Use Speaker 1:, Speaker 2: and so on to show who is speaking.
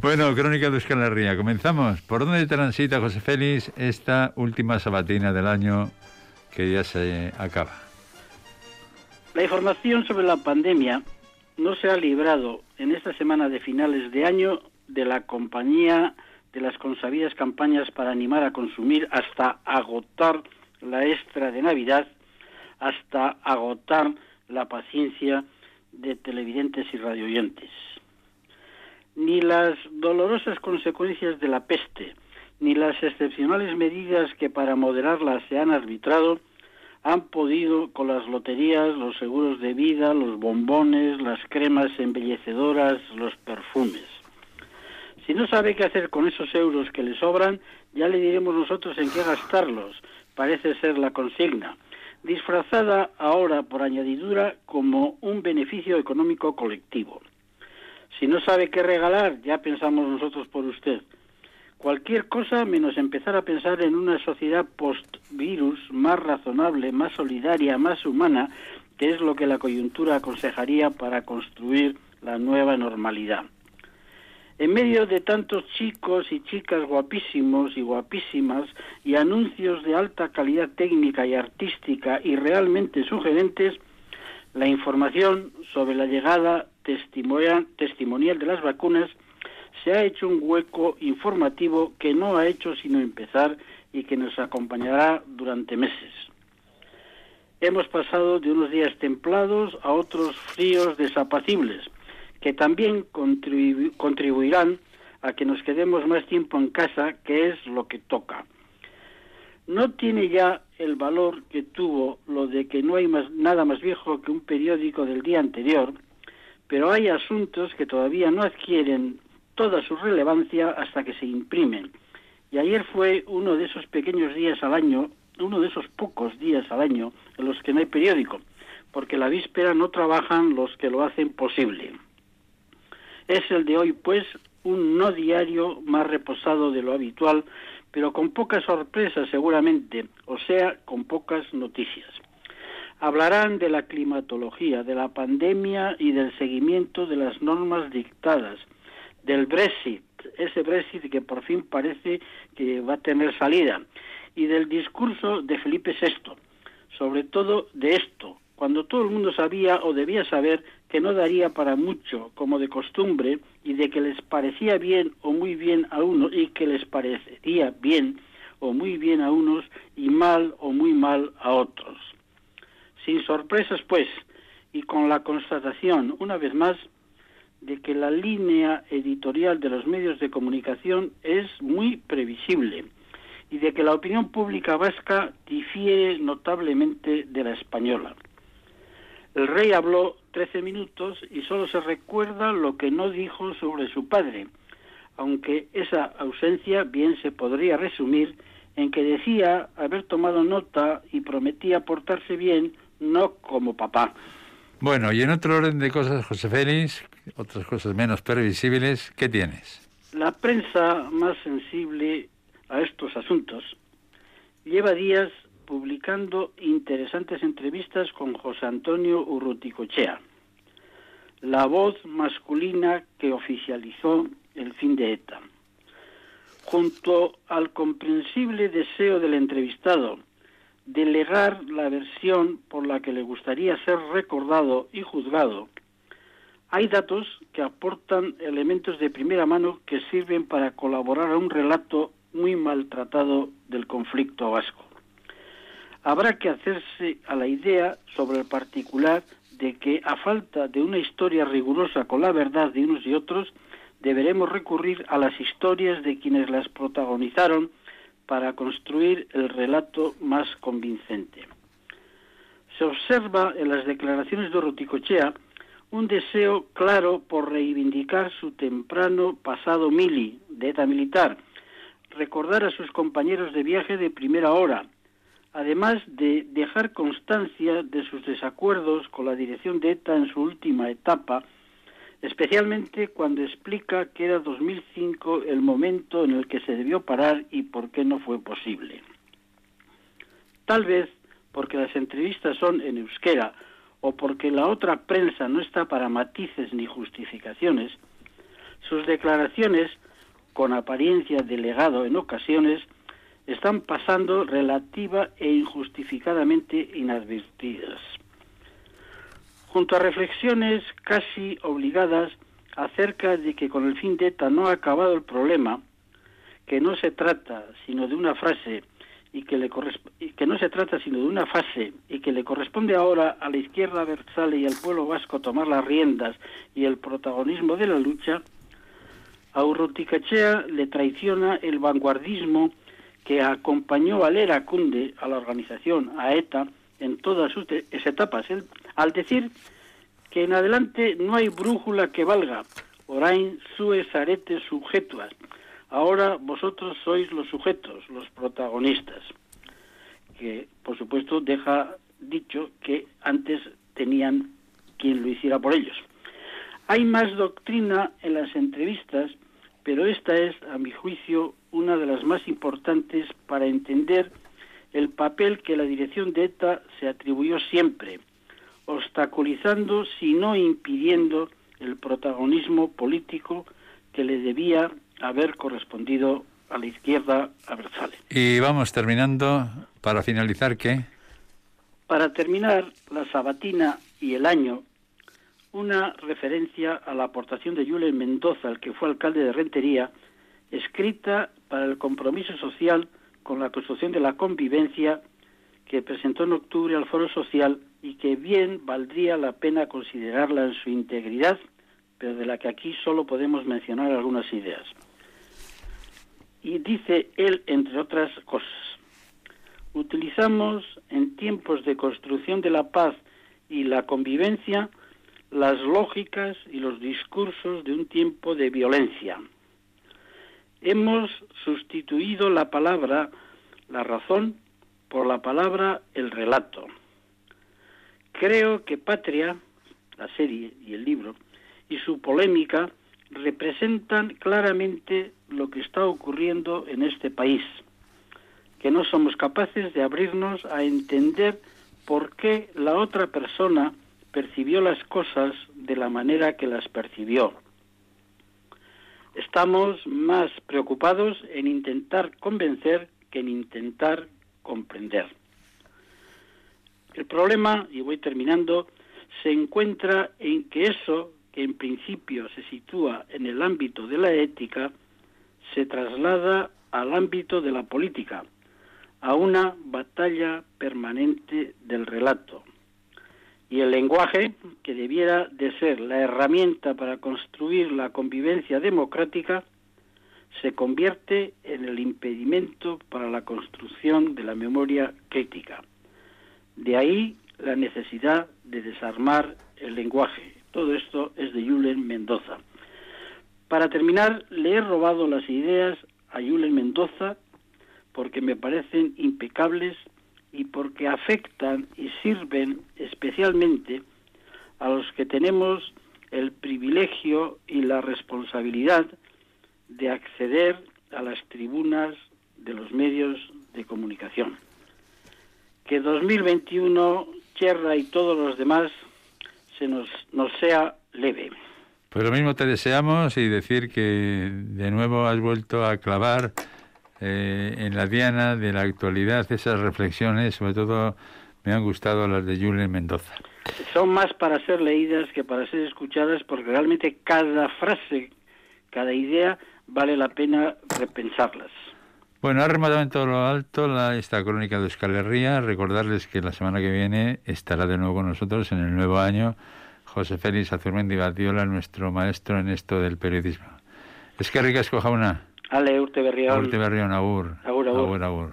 Speaker 1: Bueno, Crónica de Euskal Ría, comenzamos. ¿Por dónde transita José Félix esta última sabatina del año que ya se acaba?
Speaker 2: La información sobre la pandemia no se ha librado en esta semana de finales de año de la compañía de las consabidas campañas para animar a consumir hasta agotar la extra de Navidad, hasta agotar la paciencia de televidentes y radioyentes ni las dolorosas consecuencias de la peste, ni las excepcionales medidas que para moderarla se han arbitrado, han podido con las loterías, los seguros de vida, los bombones, las cremas embellecedoras, los perfumes. Si no sabe qué hacer con esos euros que le sobran, ya le diremos nosotros en qué gastarlos, parece ser la consigna, disfrazada ahora por añadidura como un beneficio económico colectivo. Si no sabe qué regalar, ya pensamos nosotros por usted. Cualquier cosa menos empezar a pensar en una sociedad post-virus más razonable, más solidaria, más humana, que es lo que la coyuntura aconsejaría para construir la nueva normalidad. En medio de tantos chicos y chicas guapísimos y guapísimas y anuncios de alta calidad técnica y artística y realmente sugerentes, la información sobre la llegada testimonial de las vacunas se ha hecho un hueco informativo que no ha hecho sino empezar y que nos acompañará durante meses. Hemos pasado de unos días templados a otros fríos desapacibles, que también contribuirán a que nos quedemos más tiempo en casa, que es lo que toca. No tiene ya el valor que tuvo lo de que no hay más, nada más viejo que un periódico del día anterior, pero hay asuntos que todavía no adquieren toda su relevancia hasta que se imprimen. Y ayer fue uno de esos pequeños días al año, uno de esos pocos días al año en los que no hay periódico, porque la víspera no trabajan los que lo hacen posible. Es el de hoy, pues, un no diario más reposado de lo habitual, pero con pocas sorpresas seguramente, o sea, con pocas noticias. Hablarán de la climatología, de la pandemia y del seguimiento de las normas dictadas, del Brexit, ese Brexit que por fin parece que va a tener salida, y del discurso de Felipe VI, sobre todo de esto, cuando todo el mundo sabía o debía saber que no daría para mucho, como de costumbre, y de que les parecía bien o muy bien a unos y que les parecería bien o muy bien a unos y mal o muy mal a otros. Sin sorpresas, pues, y con la constatación, una vez más, de que la línea editorial de los medios de comunicación es muy previsible y de que la opinión pública vasca difiere notablemente de la española. El rey habló trece minutos y solo se recuerda lo que no dijo sobre su padre, aunque esa ausencia bien se podría resumir en que decía haber tomado nota y prometía portarse bien no como papá.
Speaker 1: Bueno, y en otro orden de cosas, José Félix, otras cosas menos previsibles, ¿qué tienes?
Speaker 2: La prensa más sensible a estos asuntos lleva días publicando interesantes entrevistas con José Antonio Urruticochea, la voz masculina que oficializó el fin de ETA. Junto al comprensible deseo del entrevistado delegar la versión por la que le gustaría ser recordado y juzgado, hay datos que aportan elementos de primera mano que sirven para colaborar a un relato muy maltratado del conflicto vasco. Habrá que hacerse a la idea sobre el particular de que a falta de una historia rigurosa con la verdad de unos y otros, deberemos recurrir a las historias de quienes las protagonizaron para construir el relato más convincente. Se observa en las declaraciones de Roticochea un deseo claro por reivindicar su temprano pasado mili, de ETA militar, recordar a sus compañeros de viaje de primera hora, además de dejar constancia de sus desacuerdos con la dirección de ETA en su última etapa, especialmente cuando explica que era 2005 el momento en el que se debió parar y por qué no fue posible. Tal vez porque las entrevistas son en euskera o porque la otra prensa no está para matices ni justificaciones, Sus declaraciones, con apariencia de legado en ocasiones, están pasando relativa e injustificadamente inadvertidas. Junto a reflexiones casi obligadas acerca de que con el fin de ETA no ha acabado el problema, que no se trata sino de una frase y que, no se trata sino de una fase y que le corresponde ahora a la izquierda versal y al pueblo vasco tomar las riendas y el protagonismo de la lucha, a Urruticachea le traiciona el vanguardismo que acompañó a Lera Cunde, a la organización, a ETA, en todas sus etapas, al decir que en adelante no hay brújula que valga, orain sues aretes sujetuas, ahora vosotros sois los sujetos, los protagonistas, que por supuesto deja dicho que antes tenían quien lo hiciera por ellos. Hay más doctrina en las entrevistas, pero esta es, a mi juicio, una de las más importantes para entender el papel que la dirección de ETA se atribuyó siempre, obstaculizando, si no impidiendo, el protagonismo político que le debía haber correspondido a la izquierda Berzales.
Speaker 1: Y vamos terminando, para finalizar, ¿qué?
Speaker 2: Para terminar, la sabatina y el año, una referencia a la aportación de Julen Mendoza, el que fue alcalde de Rentería, escrita para el compromiso social con la construcción de la convivencia que presentó en octubre al Foro Social y que bien valdría la pena considerarla en su integridad, pero de la que aquí solo podemos mencionar algunas ideas. Y dice él, entre otras cosas, utilizamos en tiempos de construcción de la paz y la convivencia las lógicas y los discursos de un tiempo de violencia. Hemos sustituido la palabra, la razón, por la palabra, el relato. Creo que Patria, la serie y el libro, y su polémica representan claramente lo que está ocurriendo en este país, que no somos capaces de abrirnos a entender por qué la otra persona percibió las cosas de la manera que las percibió. Estamos más preocupados en intentar convencer que en intentar comprender. El problema, y voy terminando, se encuentra en que eso que en principio se sitúa en el ámbito de la ética, se traslada al ámbito de la política, a una batalla permanente del relato. Y el lenguaje, que debiera de ser la herramienta para construir la convivencia democrática, se convierte en el impedimento para la construcción de la memoria crítica. De ahí la necesidad de desarmar el lenguaje. Todo esto es de Julen Mendoza. Para terminar, le he robado las ideas a Julen Mendoza porque me parecen impecables y porque afectan y sirven especialmente a los que tenemos el privilegio y la responsabilidad de acceder a las tribunas de los medios de comunicación. Que 2021, Cherra y todos los demás se nos, nos sea leve.
Speaker 1: Pues lo mismo te deseamos y decir que de nuevo has vuelto a clavar eh, en la diana de la actualidad esas reflexiones, sobre todo me han gustado las de Julen Mendoza.
Speaker 2: Son más para ser leídas que para ser escuchadas porque realmente cada frase, cada idea vale la pena repensarlas.
Speaker 1: Bueno, ha rematado en todo lo alto la, esta crónica de Euskal Recordarles que la semana que viene estará de nuevo con nosotros en el nuevo año José Félix Azurmendi Batiola, nuestro maestro en esto del periodismo. Es que ricasco jauna.
Speaker 2: Ale, urte berrión.
Speaker 1: Urte berrión, agur.
Speaker 2: Agur, agur.
Speaker 1: agur, agur.